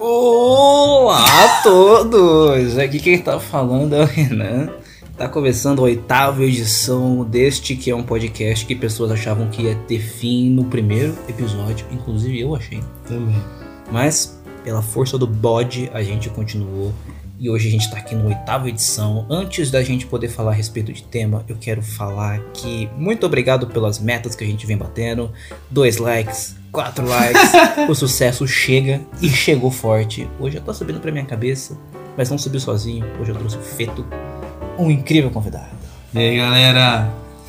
Olá a todos! Aqui quem tá falando é o Renan. Tá começando a oitava edição deste que é um podcast que pessoas achavam que ia ter fim no primeiro episódio, inclusive eu achei. Também. Mas, pela força do bode, a gente continuou. E hoje a gente tá aqui na oitava edição. Antes da gente poder falar a respeito de tema, eu quero falar que muito obrigado pelas metas que a gente vem batendo. Dois likes, quatro likes. o sucesso chega e chegou forte. Hoje eu tô subindo pra minha cabeça, mas não subiu sozinho. Hoje eu trouxe o Feto, um incrível convidado. E aí, galera?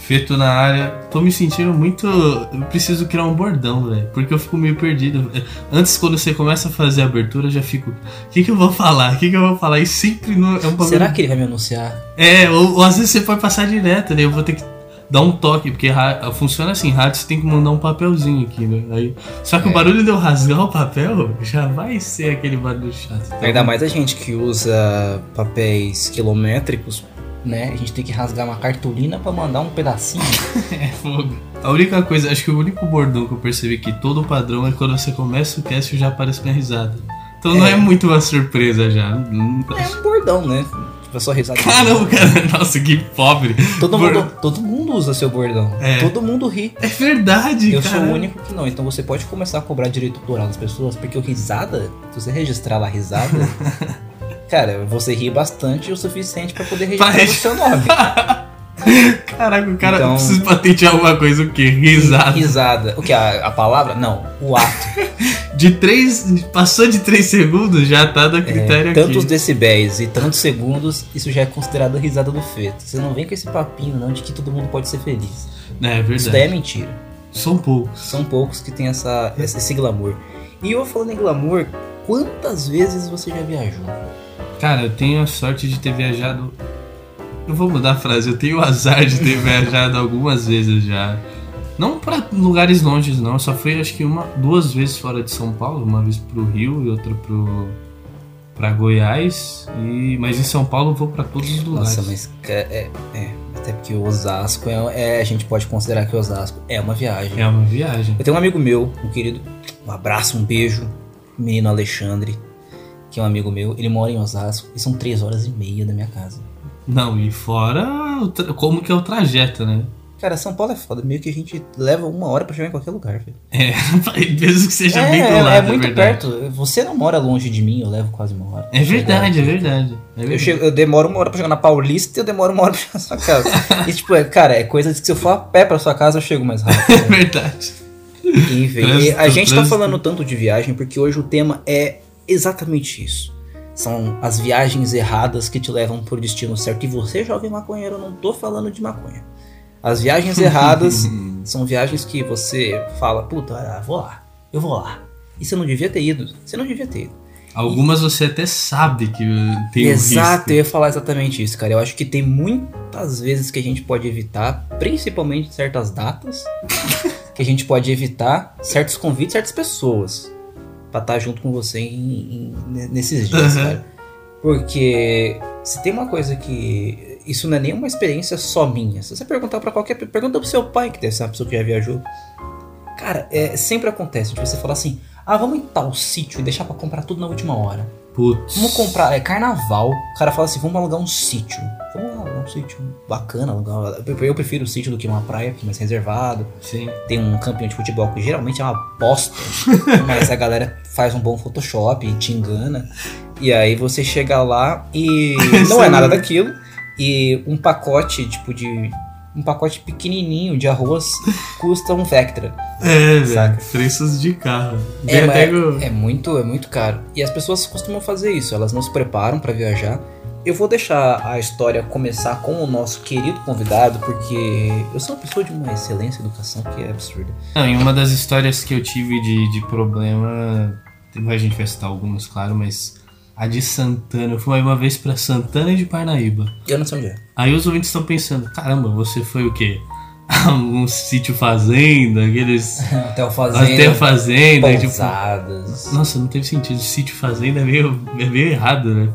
Feito na área. Tô me sentindo muito. Eu preciso criar um bordão, velho. Porque eu fico meio perdido. Antes, quando você começa a fazer a abertura, eu já fico. O que, que eu vou falar? O que, que eu vou falar? E sempre no... é um Será que ele vai me anunciar? É, ou, ou às vezes você pode passar direto, né? Eu vou ter que dar um toque, porque funciona assim, rádio você tem que mandar um papelzinho aqui, né? Aí, só que É. o barulho de eu rasgar o papel já vai ser aquele barulho chato. Então, Ainda mais a gente que usa papéis quilométricos, né? A gente tem que rasgar uma cartolina pra mandar um pedacinho. É fogo. A única coisa, acho que o único bordão que eu percebi que todo padrão é quando você começa o cast já aparece minha risada. Então não É. é muito uma surpresa já. Não- É um bordão, né? Tipo, a sua risada. Caramba, cara, nossa, que pobre. Todo Bor- mundo, todo mundo usa seu bordão. É. Todo mundo ri. É verdade, Eu sou o único que não. Então você pode começar a cobrar direito autoral das pessoas, porque o risada, se você registrar lá risada, cara, você ri bastante o suficiente pra poder registrar Pra o seu nome. Caraca, o cara Então- precisa patentear alguma coisa, o quê? Risada. Risada. O que? A, a palavra? Não. O ato. De três. Passou de três segundos, já tá do critério É, aqui. tantos decibéis e tantos segundos, isso já é considerado risada do feto. Você não vem com esse papinho, não, de que todo mundo pode ser feliz. É Isso daí é verdade. mentira. São poucos. São poucos que têm essa, esse glamour. E eu falando em glamour, quantas vezes você já viajou? Cara, eu tenho a sorte de ter viajado. Eu vou mudar a frase, eu tenho o azar de ter viajado algumas vezes já. Não pra lugares longes, não. Eu só fui acho que uma, duas vezes fora de São Paulo, uma vez pro Rio e outra pro. pra Goiás. E, mas em São Paulo eu vou pra todos os lugares. Nossa, mas é, é, até porque o Osasco é, é- a gente pode considerar que o Osasco é uma viagem. É uma viagem. Eu tenho um amigo meu, um querido, um abraço, um beijo, menino Alexandre, que é um amigo meu, ele mora em Osasco e são três horas e meia da minha casa. Não, e fora como que é o trajeto, né? Cara, São Paulo é foda, meio que a gente leva uma hora pra chegar em qualquer lugar, velho. É, mesmo que seja é, bem do é- lado, é muito verdade. perto. Você não mora longe de mim, eu levo quase uma hora. É verdade, é verdade. É Eu, verdade. chego- eu demoro uma hora pra chegar na Paulista e eu demoro uma hora pra chegar na sua casa. e tipo, é, cara, é coisa de que se eu for a pé pra sua casa eu chego mais rápido. É verdade. Enfim, a gente tá falando tanto de viagem porque hoje o tema é exatamente isso. São as viagens erradas que te levam pro destino certo. E você, jovem maconheiro, eu não tô falando de maconha. As viagens erradas são viagens que você fala, puta, ah, vou lá, eu vou lá. E você não devia ter ido. Você não devia ter ido. Algumas você até sabe que tem um Exato, eu risco. ia falar exatamente isso, cara. Eu acho que tem muitas vezes que a gente pode evitar, principalmente certas datas, que a gente pode evitar certos convites, certas pessoas pra estar junto com você em- em- nesses dias, Uhum. cara. Porque se tem uma coisa que isso não é nenhuma experiência só minha. Se você perguntar pra qualquer pergunta pro seu pai, que deve ser uma pessoa que já viajou. Cara, é, sempre acontece de você falar assim: "Ah, vamos em tal sítio e deixar pra comprar tudo na última hora". Putz. Vamos comprar, é carnaval. O cara fala assim: vamos alugar um sítio. Vamos alugar um sítio bacana. Eu prefiro o sítio do que uma praia, porque é mais reservado. Sim. Tem um campinho de futebol que geralmente é uma bosta, mas a galera faz um bom Photoshop e te engana. E aí você chega lá e não é nada daquilo. E um pacote, tipo, de. Um pacote pequenininho de arroz custa um Vectra. É, velho. Preços de carro. É, o- é muito, é muito caro. E as pessoas costumam fazer isso, elas não se preparam pra viajar. Eu vou deixar a história começar com o nosso querido convidado, porque eu sou uma pessoa de uma excelência educação que é absurda. Não, e uma das histórias que eu tive de, de problema. A gente vai citar algumas, claro, mas. A de Santana. Eu fui uma vez pra Santana de Parnaíba. Eu não sei onde é. Aí os ouvintes estão pensando: caramba, você foi o quê? um sítio fazenda, aqueles. Hotel Fazenda, Até fazenda, tipo. pousadas. Nossa, não teve sentido. Sítio fazenda é meio, é meio errado, né?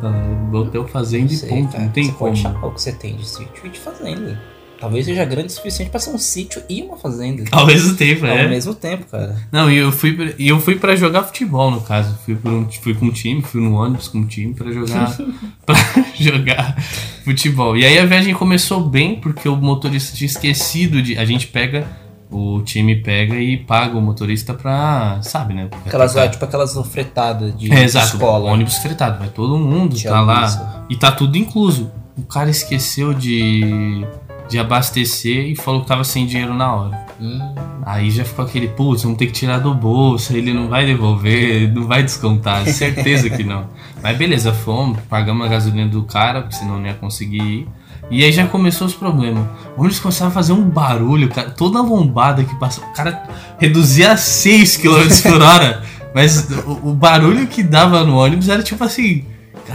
Hotel fazenda Não e sei, ponto. cara. Não tem você como. pode chamar o que você tem de sítio e de fazenda. Talvez seja grande o suficiente pra ser um sítio e uma fazenda. Ao mesmo tempo, Ao é. mesmo tempo, cara. Não, e eu fui pra, e eu fui para jogar futebol no caso. Fui por um, fui com um time, fui no ônibus com um time pra jogar para jogar futebol. E aí a viagem começou bem porque o motorista tinha esquecido de a gente pega o time pega e paga o motorista pra, sabe, né? Aquelas, é, tipo aquelas fretadas de, É, exato, escola. ônibus fretado, vai todo mundo, Tinha tá lá. isso. E tá tudo incluso. O cara esqueceu de, de abastecer e falou que tava sem dinheiro na hora. Hum, Aí já ficou aquele, putz, vamos ter que tirar do bolso, ele não vai devolver, não vai descontar, certeza que não. Mas beleza, fomos, pagamos a gasolina do cara, porque senão não ia conseguir ir. E aí já começou os problemas. O ônibus começava a fazer um barulho, cara, toda a lombada que passou. O cara reduzia a 6 km por hora. Mas o, o barulho que dava no ônibus era tipo assim.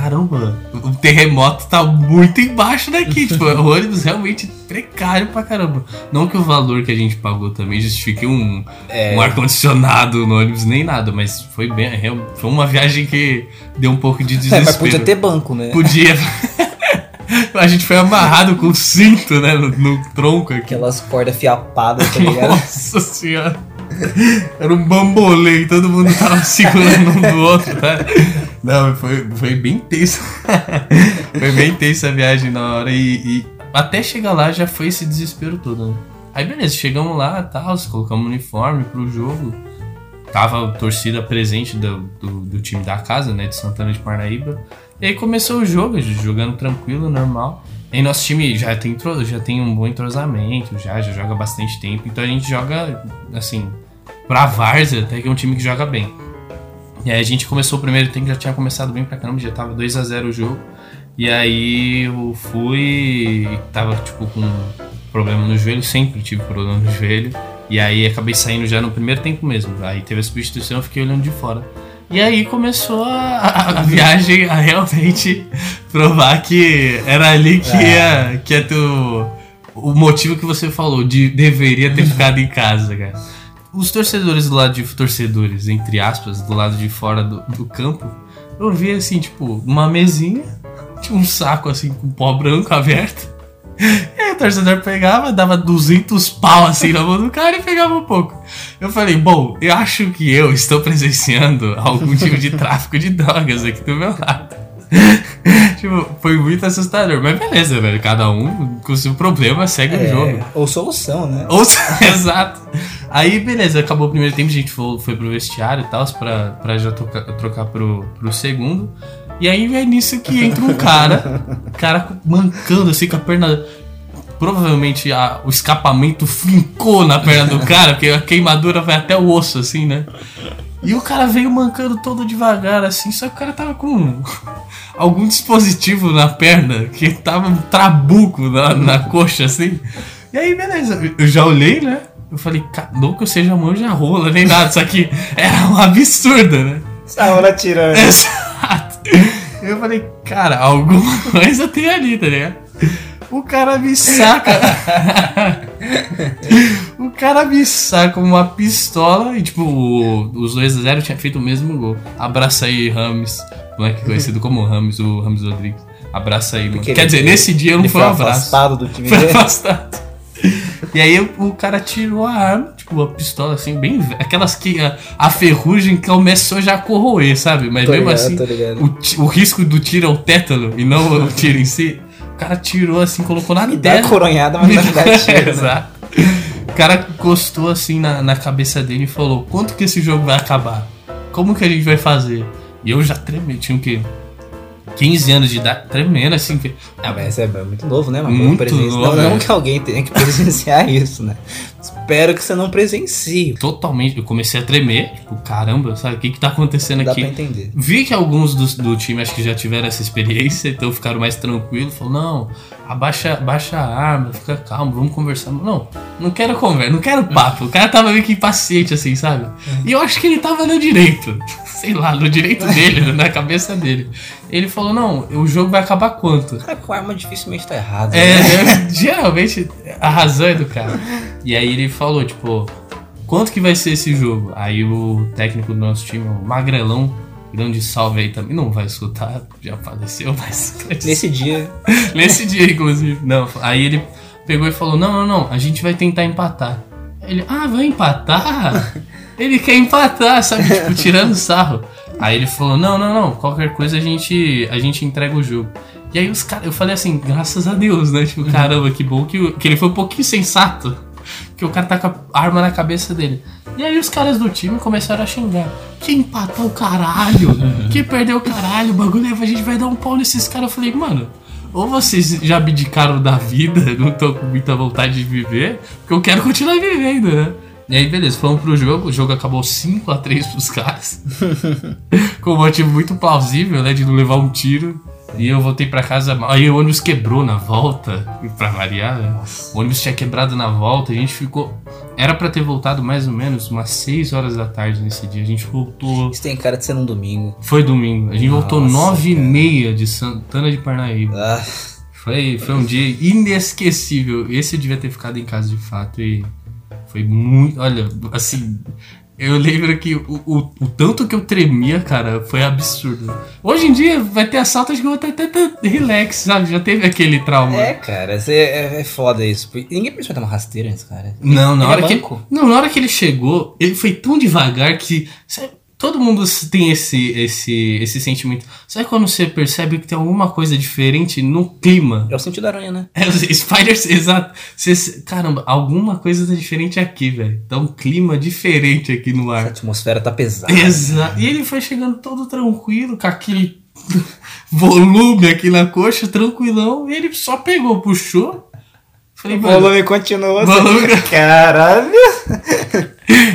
Caramba, o terremoto tá muito embaixo daqui. tipo, o ônibus realmente precário pra caramba. Não que o valor que a gente pagou também justifique um, é, um ar-condicionado no ônibus, nem nada, mas foi bem. real- Foi uma viagem que deu um pouco de é, desespero. mas podia ter banco, né? Podia. A gente foi amarrado com cinto, né? No, no tronco aqui. Aquelas cordas fiapadas, tá ligado? Nossa senhora. Era um bambolê, todo mundo tava segurando um do outro, tá? Não, foi, foi bem tenso. foi bem tensa a viagem na hora e, e até chegar lá já foi esse desespero todo, né? Aí beleza, chegamos lá, tal, colocamos o uniforme pro jogo. Tava a torcida presente do, do, do time da casa, né? De Santana de Parnaíba. E aí começou o jogo, jogando tranquilo, normal. E aí nosso time já tem, já tem um bom entrosamento, já, já joga bastante tempo. Então a gente joga, assim, pra Várzea, até que é um time que joga bem. E aí a gente começou o primeiro tempo, já tinha começado bem pra caramba, já tava 2 a 0 o jogo. E aí eu fui, tava tipo com problema no joelho, sempre tive problema no joelho. E aí acabei saindo já no primeiro tempo mesmo. Aí teve a substituição, eu fiquei olhando de fora. E aí começou a, a- viagem a realmente provar que era ali que ia, que ia ter o, o motivo que você falou, de deveria ter ficado em casa, cara. Os torcedores do lado de torcedores, entre aspas, do lado de fora do, do campo, eu vi assim, tipo, uma mesinha, tinha um saco assim com pó branco aberto. E aí o torcedor pegava, dava 200 pau assim na mão do cara e pegava um pouco. Eu falei, bom, eu acho que eu estou presenciando algum tipo de tráfico de drogas aqui do meu lado. tipo, foi muito assustador. Mas beleza, velho. Cada um com o seu problema segue o jogo. É, ou solução, né? Ou Exato. Aí, beleza, acabou o primeiro tempo, a gente foi, foi pro vestiário e tal, pra, pra já trocar, trocar pro, pro segundo. E aí é nisso que entra um cara, cara mancando assim com a perna. Provavelmente a- o escapamento fincou na perna do cara, porque a queimadura vai até o osso, assim, né? E o cara veio mancando todo devagar, assim, só que o cara tava com algum dispositivo na perna, que tava um trabuco na, na coxa, assim. E aí, beleza, eu já olhei, né? Eu falei, "Ca- não que eu seja manja rola, nem nada, isso aqui é um absurdo, né? Saúde tirando. Exato. Eu falei, cara, alguma coisa tem ali, tá ligado? O cara me saca. o cara me saca uma pistola e, tipo, o- os 2x0 tinha feito o mesmo gol. Abraça aí, Rames. Moleque conhecido como Rames, o Rames Rodrigues. Abraça aí, mano. Quer dizer, nesse dia não foi foi um abraço. afastado do time Foi dele. afastado. E aí o cara tirou a arma, tipo, a pistola assim, bem. Aquelas que a, a ferrugem começou já a corroer, sabe? Mas Tô mesmo ligado, assim, o, o risco do tiro é o tétano e não o tiro em si. O cara tirou assim, colocou na Me dá testa. a coronhada, mas não dá tiro. né? Exato. O cara encostou assim na, na cabeça dele e falou: Quanto que esse jogo vai acabar? Como que a gente vai fazer? E eu já tremi, tinha o quê? 15 anos de idade, tremendo assim. Ah, mas é muito novo, né, mano? Muito novo, Não, não é. que alguém tenha que presenciar isso, né? Espero que você não presencie. Totalmente, eu comecei a tremer, tipo, caramba, sabe? O que que tá acontecendo Dá aqui? pra entender. Vi que alguns do, do time acho que já tiveram essa experiência, então ficaram mais tranquilos. Falou, não, abaixa, abaixa a arma, fica calmo, vamos conversar. Não, não quero conversa, não quero papo. O cara tava meio que impaciente, assim, sabe? E eu acho que ele tava no direito. Sei lá, no direito dele, na cabeça dele. Ele falou, não, o jogo vai acabar quanto? Cara, com arma dificilmente tá errado. É, né? né? geralmente a razão é do cara. E aí ele falou, tipo, quanto que vai ser esse jogo? Aí o técnico do nosso time, o Magrelão, grande salve aí também, não vai escutar, já faleceu, mas Nesse dia, nesse dia, inclusive. Não, aí ele pegou e falou: Não, não, não, a gente vai tentar empatar. Ele, ah, vai empatar? ele quer empatar, sabe? Tipo, tirando sarro. Aí ele falou: Não, não, não, qualquer coisa a gente, a gente entrega o jogo. E aí os caras, eu falei assim, graças a Deus, né? Tipo, caramba, que bom que, que ele foi um pouquinho sensato. Que o cara tá com a arma na cabeça dele. E aí os caras do time começaram a xingar. Que empatou o caralho! Que perdeu o caralho! O bagulho a gente vai dar um pau nesses caras. Eu falei, mano, ou vocês já abdicaram da vida, não tô com muita vontade de viver, porque eu quero continuar vivendo, né? E aí, beleza, fomos pro jogo, o jogo acabou 5x3 pros caras. com um motivo muito plausível, né? De não levar um tiro. E eu voltei pra casa. Aí o ônibus quebrou na volta, pra variar. Né? O ônibus tinha quebrado na volta. A gente ficou. Era pra ter voltado mais ou menos umas 6 horas da tarde nesse dia. A gente voltou. Isso tem cara de ser num domingo. Foi domingo. A gente Nossa, voltou 9 e meia de Santana de Parnaíba. Ah. Foi, foi um dia inesquecível. Esse eu devia ter ficado em casa de fato. E foi muito. Olha, assim. Eu lembro que o, o, o, tanto que eu tremia, cara, foi absurdo. Hoje em dia vai ter assalto, acho que eu vou até, até relax, sabe? Já teve aquele trauma. É, cara, é, é foda isso. Ninguém precisa ter uma rasteira nesse cara. Não, na ele é hora é que. Não, na hora que ele chegou, ele foi tão devagar que. Sabe, Todo mundo tem esse, esse, esse sentimento. Sabe quando você percebe que tem alguma coisa diferente no clima? É o sentido da aranha, né? É, Spiders, exato. Você, caramba, alguma coisa tá diferente aqui, velho. Tá um clima diferente aqui no ar. A atmosfera tá pesada. Exato. E ele foi chegando todo tranquilo, com aquele volume aqui na coxa, tranquilão. E ele só pegou, puxou. Falei, o volume continuou. Volume... Caralho!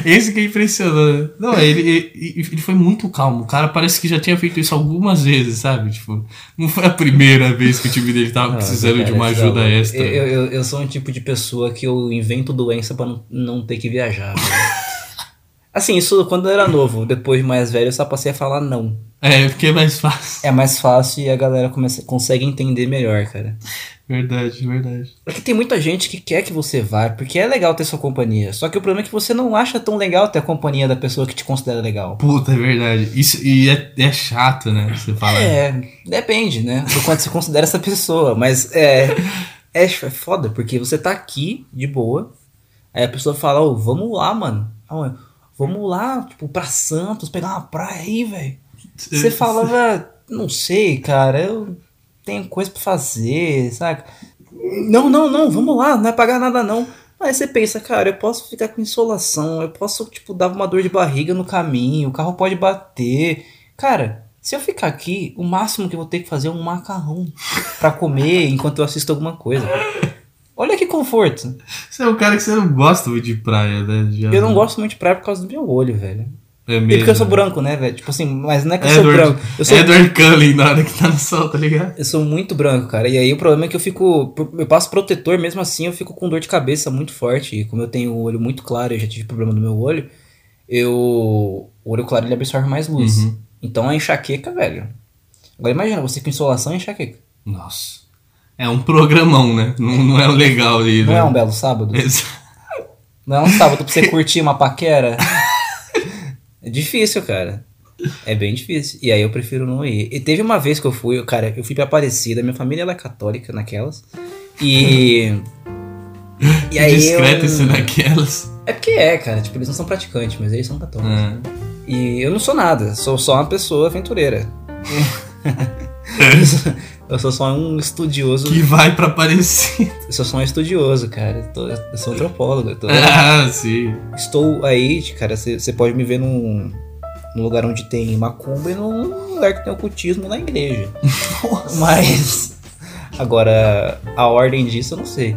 Esse que é impressionante. Não, ele, ele, ele, foi muito calmo. O cara parece que já tinha feito isso algumas vezes, sabe? Tipo, não foi a primeira vez que o time dele tava precisando cara, de uma ajuda extra. Eu, eu, eu, sou um tipo de pessoa que eu invento doença pra não, não ter que viajar. Assim, isso quando eu era novo. Depois de mais velho, eu só passei a falar não. É, porque é mais fácil. É mais fácil e a galera começa, consegue entender melhor, cara. Verdade, verdade. Porque tem muita gente que quer que você vá, porque é legal ter sua companhia. Só que o problema é que você não acha tão legal ter a companhia da pessoa que te considera legal. Puta, é verdade. Isso, e é, é chato, né? Você fala. É, depende, né? Do quanto você considera essa pessoa. Mas é, é, é foda, porque você tá aqui de boa. Aí a pessoa fala, ô, oh, vamos lá, mano. Vamos lá, tipo, pra Santos, pegar uma praia aí, velho. Você falava, não sei, cara, eu tenho coisa pra fazer, saca? Não, não, não, vamos lá, não é pagar nada não. Aí você pensa, cara, eu posso ficar com insolação, eu posso, tipo, dar uma dor de barriga no caminho, o carro pode bater. Cara, se eu ficar aqui, o máximo que eu vou ter que fazer é um macarrão para comer enquanto eu assisto alguma coisa. Olha que conforto. Você é um cara que você não gosta muito de praia, né? Já eu não gosto muito de praia por causa do meu olho, velho. É mesmo. E porque eu sou branco, né, velho? Tipo assim, mas não é que eu Edward, sou branco. Eu sou... Edward Cullen na hora que tá no sol, tá ligado? Eu sou muito branco, cara. E aí o problema é que eu fico. Eu passo protetor, mesmo assim eu fico com dor de cabeça muito forte. E como eu tenho o olho muito claro, eu já tive problema no meu olho, eu. O olho claro ele absorve mais luz. Uhum. Então a enxaqueca, velho. Agora imagina, você com insolação e enxaqueca. Nossa. É um programão, né? Não, não é legal ali. Não né? é um belo sábado? Exato. Não é um sábado pra você curtir uma paquera? É difícil, cara. É bem difícil. E aí eu prefiro não ir. E teve uma vez que eu fui, cara, eu fui pra Aparecida, minha família ela é católica naquelas. E. e aí. Discreto eu... isso naquelas. É porque é, cara. Tipo, eles não são praticantes, mas eles são católicos. Uhum. E eu não sou nada, sou só uma pessoa aventureira. Eu sou só um estudioso. Que vai pra Aparecida. Eu sou só um estudioso, cara. Eu sou antropólogo. Eu tô... Ah, sim. Estou aí, cara. Você pode me ver num, num lugar onde tem macumba e num lugar que tem ocultismo na igreja. Nossa. Mas. Agora, a ordem disso eu não sei.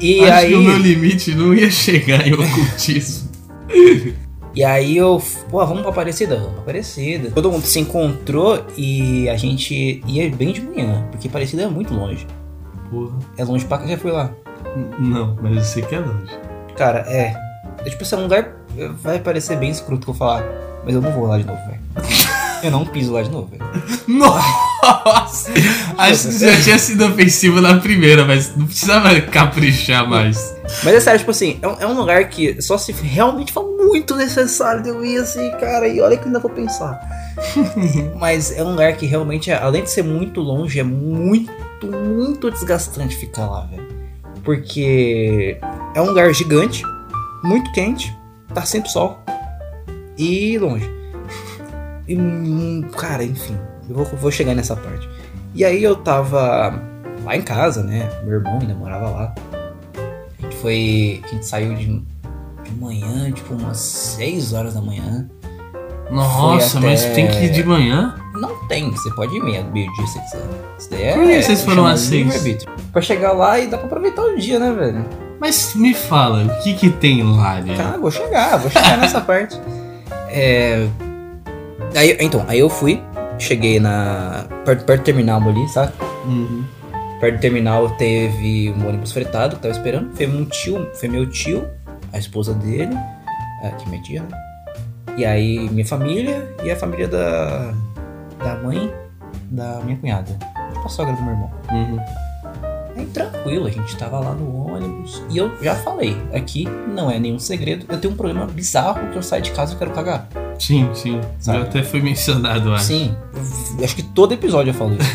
E Acho aí... que o meu limite não ia chegar em ocultismo. E aí eu, pô, vamos pra Aparecida? Vamos pra Aparecida. Todo mundo se encontrou e a gente ia bem de manhã, porque Aparecida é muito longe. Porra. É longe pra cá, já foi lá? Não, mas eu sei que é longe. Cara, é. é tipo, esse é um lugar. Vai parecer bem escroto que eu falar, mas eu não vou lá de novo, velho. Eu não piso lá de novo, velho. Nossa! Acho que já tinha sido ofensivo na primeira, mas não precisava caprichar mais. Mas é sério, tipo assim, é um, é um lugar que só se realmente for muito necessário de eu ir assim, cara, e olha que eu ainda vou pensar. mas é um lugar que realmente, além de ser muito longe, é muito, muito desgastante ficar lá, velho. Porque é um lugar gigante, muito quente, tá sempre sol e longe. E, hum, cara, enfim, eu vou, vou chegar nessa parte. E aí eu tava lá em casa, né? Meu irmão ainda morava lá. A gente foi. A gente saiu de, de manhã, tipo umas 6 horas da manhã. Nossa, até- mas tem que ir de manhã? Não tem, você pode ir meia, meio-dia se você quiser. Isso daí é. Por que vocês foram às seis? livre-arbítrio. Pra chegar lá e dá pra aproveitar o dia, né, velho? Mas me fala, o que que tem lá, né? Cara, vou chegar, vou chegar nessa parte. É. Aí, então, aí eu fui, cheguei na. perto, perto do terminal ali, sabe? Uhum. Perto do terminal teve um ônibus fretado que tava esperando. Foi um tio, foi meu tio, a esposa dele, é, que é minha tia, né? E aí minha família e a família da, da mãe da minha cunhada. A sogra do meu irmão. Uhum. Aí tranquilo, a gente tava lá no ônibus. E eu já falei, aqui não é nenhum segredo. Eu tenho um problema bizarro que eu saio de casa e quero cagar. Sim, sim. Sabe? Já até foi mencionado, acho. Sim, eu acho que todo episódio eu falo isso.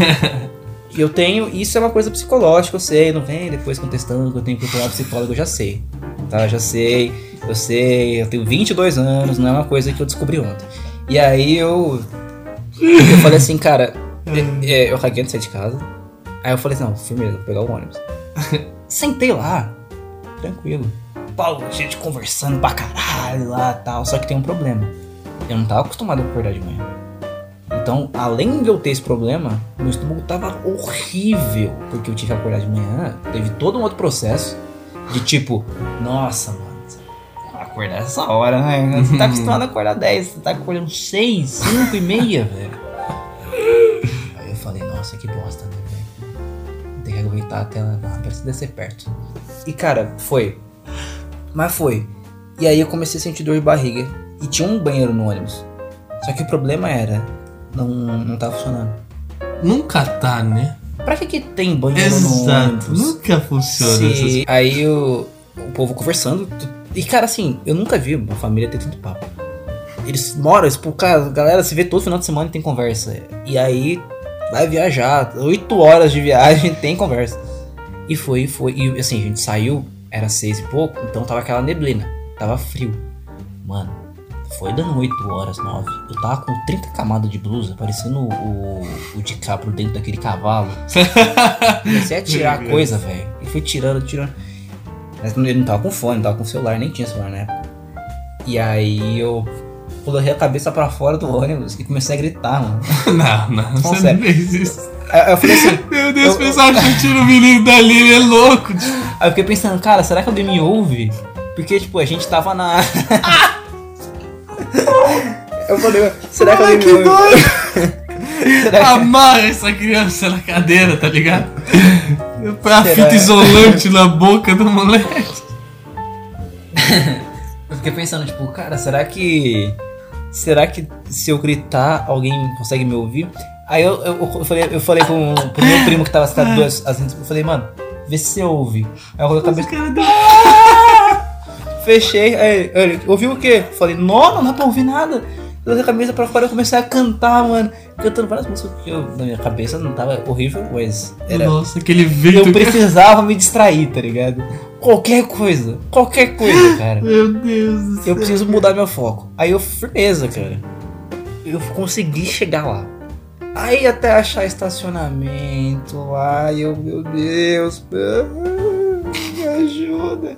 E eu tenho, isso é uma coisa psicológica, eu sei, não vem depois contestando que eu tenho que procurar psicólogo, eu já sei. Tá, já sei, eu sei, eu tenho 22 anos, não é uma coisa que eu descobri ontem. E aí eu. Eu falei assim, cara, é, é, eu caguei antes de sair de casa. Aí eu falei assim, não, firmeza, vou pegar o ônibus. Sentei lá, tranquilo. Paulo, gente conversando pra caralho lá e tal. Só que tem um problema. Eu não tava acostumado a acordar de manhã. Então, além de eu ter esse problema, meu estômago tava horrível. Porque eu tive que acordar de manhã. Teve todo um outro processo. De tipo, nossa, mano. Acordar essa hora, né? Você tá acostumado a acordar 10, você tá acordando 6, 5 e meia, velho. Aí eu falei, nossa, que bosta, né, velho? Tem que aguentar até não, precisa descer perto. E cara, foi. Mas foi. E aí eu comecei a sentir dor de barriga. E tinha um banheiro no ônibus. Só que o problema era, não, não tava funcionando. Nunca tá, né? Pra que que tem banheiro no Exato. ônibus? Nunca funciona Se- essas Aí o, o povo conversando. E cara, assim, eu nunca vi uma família ter tanto papo. Eles moram, tipo, cara, a galera se vê todo final de semana e tem conversa. E aí vai viajar, oito horas de viagem tem conversa. E foi, foi. E assim, a gente saiu, era seis e pouco, então tava aquela neblina, tava frio. Mano, foi dando 8 horas, 9. Eu tava com 30 camadas de blusa, parecendo o, o, o DiCaprio dentro daquele cavalo. Comecei a tirar Meu coisa, velho. E fui tirando, tirando. Mas ele não tava com fone, não tava com celular, nem tinha celular na época. E aí eu coloquei a cabeça pra fora do ônibus e comecei a gritar, mano. Não, não, você não sério. fez isso. Aí eu falei assim, Meu Deus, Eu- o pessoal tira o menino dali, ele é louco. aí eu fiquei pensando, cara, será que alguém me ouve? Porque, tipo, a gente tava na. eu falei, será que Ai, alguém que me ouve? que- Amarra essa criança na cadeira, tá ligado? Pra Será? fita isolante na boca do moleque. Eu fiquei pensando, tipo, cara, será que. Será que se eu gritar, alguém consegue me ouvir? Aí eu, eu, eu falei, eu falei com, pro meu primo que tava sentado duas assim, eu falei, mano, vê se você ouve. Aí eu coloquei a cabeça, caras dão- fechei, aí ele, ouviu o quê? Falei, não, não dá pra ouvir nada. Eu coloquei a cabeça pra fora e comecei a cantar, mano. Cantando várias músicas que eu, na minha cabeça não tava horrível, mas era. Nossa, aquele Eu vento. que- precisava me distrair, tá ligado? Qualquer coisa, qualquer coisa, cara. Meu Deus do céu. Eu preciso mudar meu foco. Aí eu, firmeza, cara. Eu consegui chegar lá. Aí até achar estacionamento. Ai, eu, meu Deus. Me ajuda.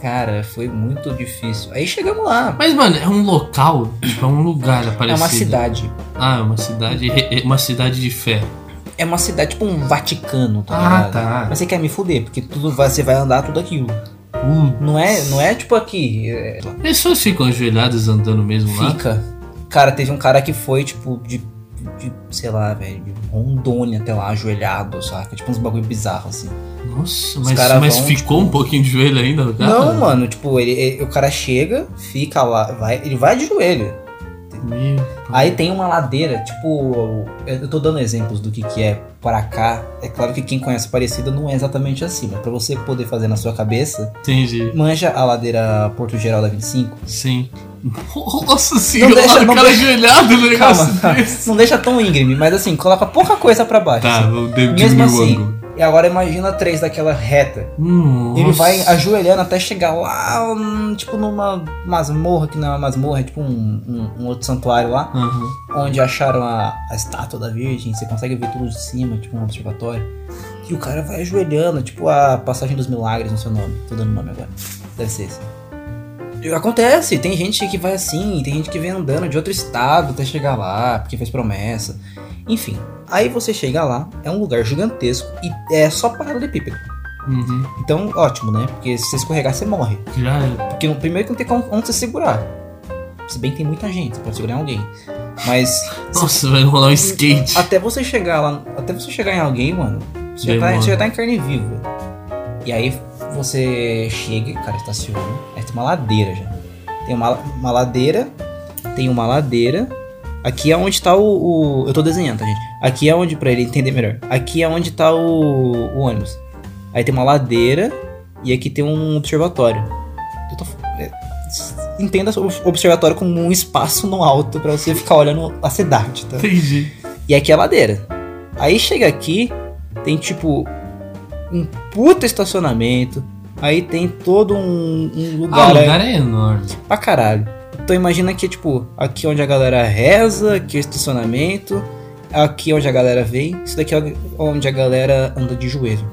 Cara, foi muito difícil. Aí chegamos lá. Mas, mano, é um local, tipo, é um lugar É aparecido. uma cidade. Ah, é uma cidade, é uma cidade de fé. É uma cidade tipo um Vaticano, tá Ah, ligado? tá. Mas você quer me fuder, porque tudo você vai andar tudo aquilo. Uh, Não é, não é tipo aqui. é- pessoas ficam ajoelhadas andando mesmo lá. Fica. Cara, teve um cara que foi, tipo, de, de sei lá, velho, de Rondônia até lá, ajoelhado, saca? Tipo uns bagulho bizarro, assim. Nossa, Os mas, mas vão, ficou um pouquinho de joelho ainda cara? Não, mano, tipo, ele, ele- o cara chega, fica lá, vai, ele vai de joelho. Meu Aí tem uma ladeira, tipo, eu tô dando exemplos do que que é para cá. É claro que quem conhece Aparecida não é exatamente assim, mas pra você poder fazer na sua cabeça, Entendi. manja a ladeira Porto Geral da 25. Sim. Nossa senhora, deixa- o não cara deixa- ajoelhado no negócio Calma, desse. não deixa tão íngreme, mas assim, coloca pouca coisa pra baixo. Tá, assim. vou Mesmo assim. E agora imagina três daquela reta. Nossa. Ele vai ajoelhando até chegar lá, hum, tipo numa masmorra, que não é uma masmorra, é tipo um, um- um outro santuário lá, Aham. onde acharam a, a estátua da Virgem, você consegue ver tudo de cima, tipo um observatório. E o cara vai ajoelhando, tipo a passagem dos milagres no seu nome. Tô dando nome agora. Deve ser esse. E Acontece, tem gente que vai assim, tem gente que vem andando de outro estado até chegar lá, porque fez promessa. Enfim, aí você chega lá, é um lugar gigantesco e é só paralelepípedo. Uhum. Então, ótimo, né? Porque se você escorregar, você morre. Já é. Porque no- primeiro que não tem como- onde você segurar. Se bem que tem muita gente, você pode segurar em alguém. Mas se- Nossa, vai rolar um skate. até você chegar lá, até você chegar em alguém, mano, você já, tá, você já tá em carne viva. E aí você chega, cara estaciona, aí tem uma ladeira já. Tem uma, uma ladeira, tem uma ladeira. Aqui é onde tá o, o- Eu tô desenhando, tá, gente? Aqui é onde, pra ele entender melhor. Aqui é onde tá o, o ônibus. Aí tem uma ladeira e aqui tem um observatório. Eu tô. é, Entenda o observatório como um espaço no alto pra você ficar olhando a cidade, tá? Entendi. E aqui é a ladeira. Aí chega aqui, tem tipo um puta estacionamento. Aí tem todo um, um Ah, lugar, o lugar é enorme. pra caralho. Então imagina que, tipo, aqui onde a galera reza, aqui é o estacionamento, aqui onde a galera vem, isso daqui é onde a galera anda de joelho.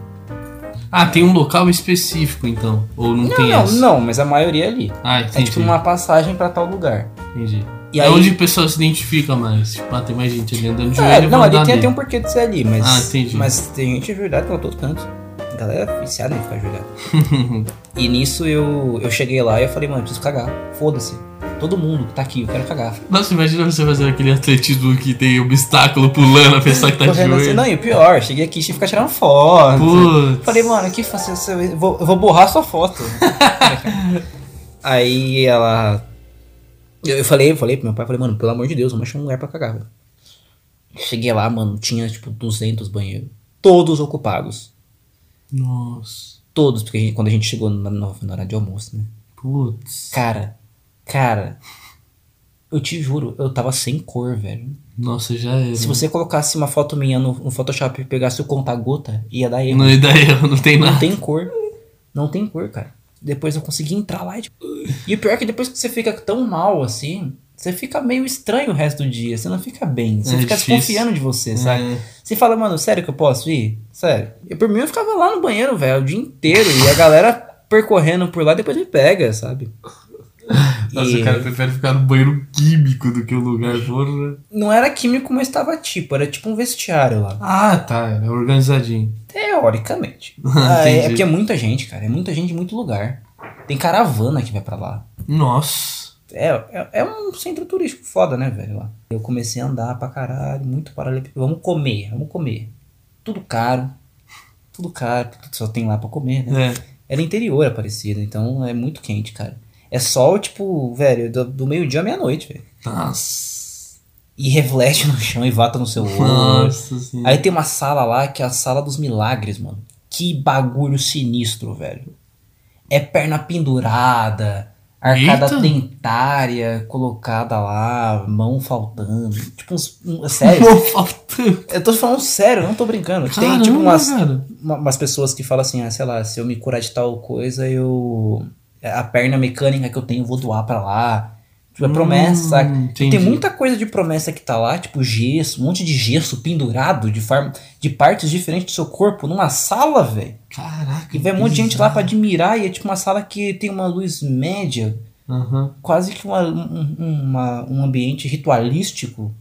Ah, tem um local específico então. Ou não, Não, tem não, essa? não, mas a maioria é ali. Ah, É entendi. tipo uma passagem pra tal lugar. Entendi. E é aí, onde o pessoal se identifica mais. Tipo, ah, tem mais gente ali andando de É, joelho. não, ali tem até um porquê de ser ali, mas. Ah, entendi. Mas tem gente de verdade pra todo canto. A galera é viciada em ficar ajoelhado. e nisso eu, eu cheguei lá e eu falei, mano, eu preciso cagar. Foda-se. Todo mundo que tá aqui, eu quero cagar. Nossa, imagina você fazer aquele atletismo que tem obstáculo pulando, a pessoa que tá de assim. joelho. Não, e o pior, cheguei aqui e ficar tirando foto. Putz. Falei, mano, que fazer eu vou, eu vou borrar sua foto. Aí ela. Eu, falei, eu falei pro meu pai, falei, mano, pelo amor de Deus, vamos achar um lugar pra cagar, velho. Cheguei lá, mano, tinha tipo 200 banheiros. Todos ocupados. Nossa. Todos, porque a gente- quando a gente chegou na, na hora de almoço, né? Putz. Cara, cara, eu te juro, eu tava sem cor, velho. Nossa, já era. Se você colocasse uma foto minha no, no Photoshop e pegasse o conta-gota, ia dar erro. Não, e daí não tem Não nada. tem cor. Não tem cor, cara. Depois eu consegui entrar lá e tipo... E o pior é que depois que você fica tão mal assim, você fica meio estranho o resto do dia. Você não fica bem. Você É fica difícil. desconfiando de você, sabe? É. Você fala, mano, sério que eu posso ir? Sério. Eu, por mim, eu ficava lá no banheiro, velho, o dia inteiro. E a galera percorrendo por lá, depois me pega, sabe? Nossa, E o cara prefere ficar no banheiro químico do que o lugar porra. Não era químico, mas tava tipo, era tipo um vestiário lá. Ah, tá. É organizadinho. Teoricamente. Ah, é, é porque é muita gente, cara. É muita gente de muito lugar. Tem caravana que vai pra lá. Nossa. É, é, é um centro turístico foda, né, velho? Lá. Eu comecei a andar pra caralho, muito paralelepípedo. Vamos comer, vamos comer. Tudo caro. Tudo caro, tudo só tem lá pra comer, né? É. Era interior Aparecida, então é muito quente, cara. É sol, tipo, velho, do, do meio-dia à meia-noite, velho. Nossa. E reflete no chão e vata no seu olho. Nossa senhora. Aí tem uma sala lá que é a sala dos milagres, mano. Que bagulho sinistro, velho. É perna pendurada, arcada Eita. dentária colocada lá, mão faltando. Tipo uns. um- sério. Não faltando. eu tô falando sério, não tô brincando. tem Caramba, tipo umas, uma- umas pessoas que falam assim, ah, sei lá, se eu me curar de tal coisa, eu. A perna mecânica que eu tenho, eu vou doar pra lá. Tipo, é promessa, Hum. Tem muita coisa de promessa que tá lá, tipo gesso, um monte de gesso pendurado de, forma, de partes diferentes do seu corpo numa sala, velho. Caraca. E vai um monte de gente lá pra admirar e é tipo uma sala que tem uma luz média, Aham. quase que uma, um, uma- um ambiente ritualístico.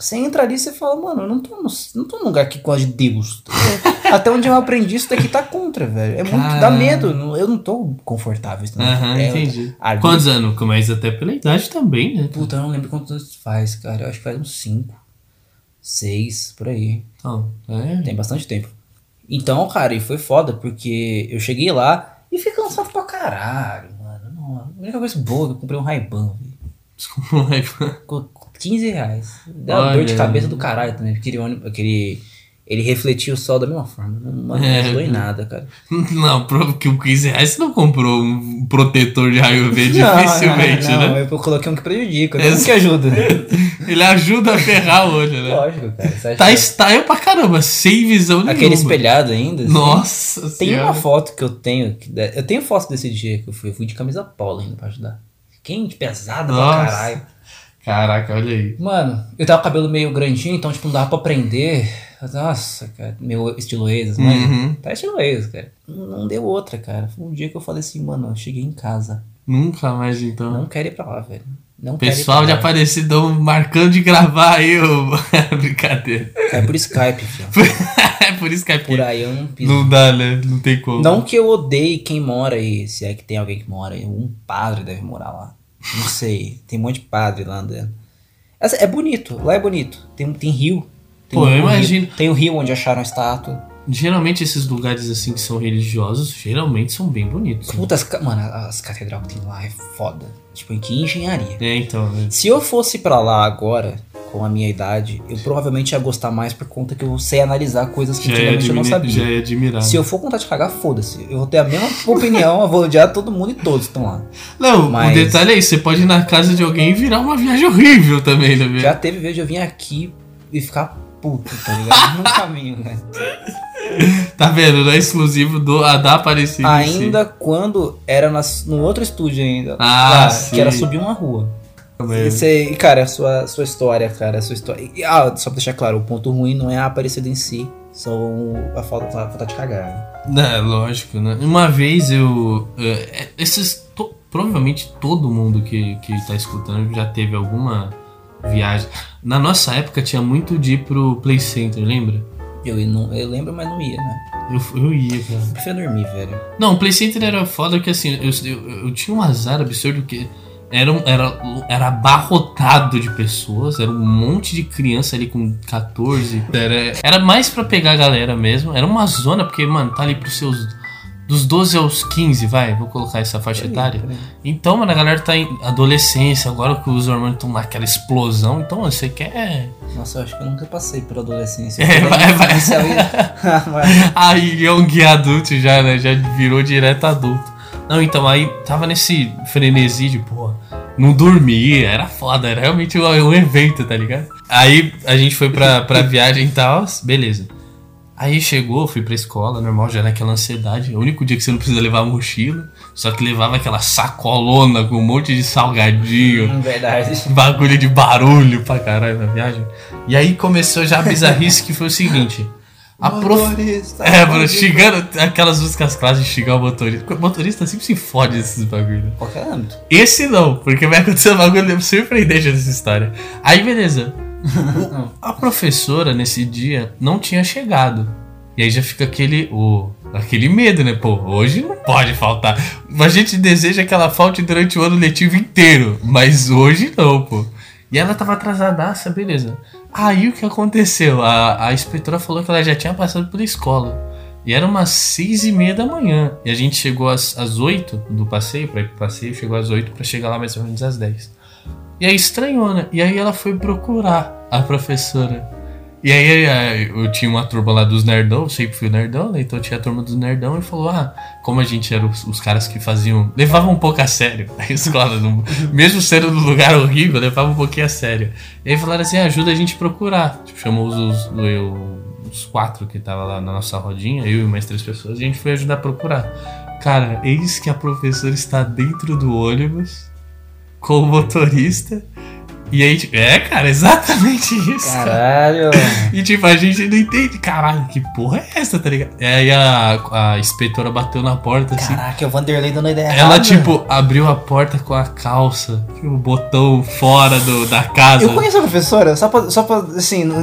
Você entra ali e você fala, mano, eu não tô, no, não tô num lugar que gosta de Deus. Até onde eu aprendi isso daqui tá contra, velho. É muito, dá medo. Eu não tô confortável. Aham, É, entendi. ali- Quantos anos? Mas até pela idade também, né? Puta, eu não lembro quantos anos faz, cara. Eu acho que faz uns 5, 6, por aí. Então, é. Tem bastante tempo. Então, cara, e foi foda, porque eu cheguei lá e fiquei cansado pra caralho, mano. Não, a única coisa boa é que eu comprei um Ray-Ban. Desculpa, Ficou 15 reais. Uma Olha dor de cabeça do caralho também. Aquele ônibus, aquele. Ele refletia o sol da mesma forma. Não, não É. ajudou em nada, cara. Não, porque o 15 reais você não comprou um protetor de raio V Não, dificilmente, não, né? Eu coloquei um que prejudica, um que ajuda. Ele ajuda a ferrar o olho, né? Lógico, cara. Tá que- style pra caramba, sem visão nenhuma. Aquele espelhado ainda. assim. Nossa Tem senhora. uma foto que eu tenho. que dá- Eu tenho foto desse dia que eu fui. Eu fui de camisa polo ainda pra ajudar. Quente, pesada Nossa. pra caralho. Caraca, olha aí. Mano, eu tava com o cabelo meio grandinho, então, tipo, não dava pra prender. Nossa, cara, meu estilo ex, mas Uhum. tá estilo ex, cara. Não, deu outra, cara. Foi um dia que eu falei assim, mano, eu cheguei em casa. Nunca mais então. Não quero ir pra lá, velho. Não Pessoal de. Aparecidão marcando de gravar aí o. Brincadeira. É por Skype, filho. é por é Por aí eu não piso. Não dá, né? Não tem como. Não que eu odeie quem mora aí, se é que tem alguém que mora aí. Um padre deve morar lá. Não sei. Tem um monte de padre lá andando. É bonito, lá é bonito. Tem, tem rio. Tem Pô, um eu rio- imagino. Tem o rio onde acharam a estátua. Geralmente esses lugares assim que são religiosos, geralmente são bem bonitos. né? Puta, as, mano, as catedrais que tem lá é foda. Tipo, que engenharia. É, então, né? Se eu fosse pra lá agora, com a minha idade, eu provavelmente ia gostar mais por conta que eu sei analisar coisas que Já antigamente eu não sabia. já admirável. Se eu for contar de cagar, foda-se. Eu vou ter a mesma opinião, eu vou odiar todo mundo e todos estão lá. Não, Mas- o detalhe é isso, você pode ir na casa de alguém e virar uma viagem horrível também, né? Já teve vez de eu vir aqui e ficar puto, tá ligado? no caminho, né? Tá vendo? Não é exclusivo do, a da Aparecida. em si. Ainda quando era nas- no outro estúdio ainda. Ah, lá. Que era subir uma rua. E você- cara, a sua, sua história, cara, a sua história. e- ah, só pra deixar claro, o ponto ruim não é a Aparecida em si, são a falta, a falta de cagar. né? É, lógico, né? Uma vez eu. é, esses. to- provavelmente todo mundo que, que tá escutando já teve alguma viagem. Na nossa época tinha muito de ir pro Play Center, lembra? Eu, não, eu lembro, mas não ia, né? Eu, eu ia, cara. Eu prefiro dormir, velho. Não, o Play Center era foda que assim, eu, eu, eu tinha um azar absurdo que era, um- era, era abarrotado de pessoas, era um monte de criança ali com 14. Era, era mais pra pegar a galera mesmo, era uma zona, porque, mano, tá ali pros seus. Dos 12 aos 15, vai, vou colocar essa faixa etária. Então, mano, a galera tá em adolescência, agora que os hormônios estão naquela explosão, então mano, você quer. Nossa, eu acho que eu nunca passei por adolescência. É, vai, vai. Aí é um guia adulto já, né? Já virou direto adulto. Não, então aí tava nesse frenesi de, pô, não dormia, era foda, era realmente um, evento, tá ligado? Aí a gente foi pra, pra viagem e tal, beleza. Aí chegou, fui pra escola, normal, já naquela ansiedade. O único dia que você não precisa levar mochila, só que levava aquela sacolona com um monte de salgadinho. Hum, Verdade. Bagulho de barulho pra caralho na viagem. E aí começou já a bizarrice que foi o seguinte. A prof... Motorista, É, mano, xingando aquelas músicas clássicas de xingar o motorista. O motorista sempre se fode desses bagulho. né? Qualquer âmbito. Esse não, porque vai acontecer um bagulho surpreendente nessa história. Aí, beleza. O- a professora, nesse dia, não tinha chegado. E aí já fica aquele, o, aquele medo, né? Pô, hoje não pode faltar. A gente deseja que ela falte durante o ano letivo inteiro, mas hoje não, pô. E ela tava atrasadaça, beleza. Aí o que aconteceu? A, a inspetora falou que ela já tinha passado pela escola. E era umas seis e meia da manhã. E a gente chegou às, às oito do passeio, pra ir pro passeio, chegou às oito pra chegar lá mais ou menos às dez. E aí estranhou, né? E aí ela foi procurar a professora. E aí eu tinha uma turma lá dos nerdão, eu sempre fui nerdão, né? Então tinha a turma dos nerdão e falou: Ah, como a gente era os, os caras que faziam. levavam um pouco a sério a escola, não- mesmo sendo num lugar horrível, levavam um pouquinho a sério. E aí falaram assim: ajuda a gente a procurar. Tipo, chamou os, os, eu- os quatro que tava lá na nossa rodinha, eu e mais três pessoas, a gente foi ajudar a procurar. Cara, eis que a professora está dentro do ônibus com o motorista. E aí, tipo, é, cara, exatamente isso. Caralho. E tipo, a gente não entende, caralho, que porra é essa, tá ligado? E aí a, a inspetora bateu na porta assim. Caraca, é o Vanderlei dando ideia Ela, errada. tipo, abriu a porta com a calça, o botão fora do, da casa. Eu conheço a professora, só pra, só pra assim, não,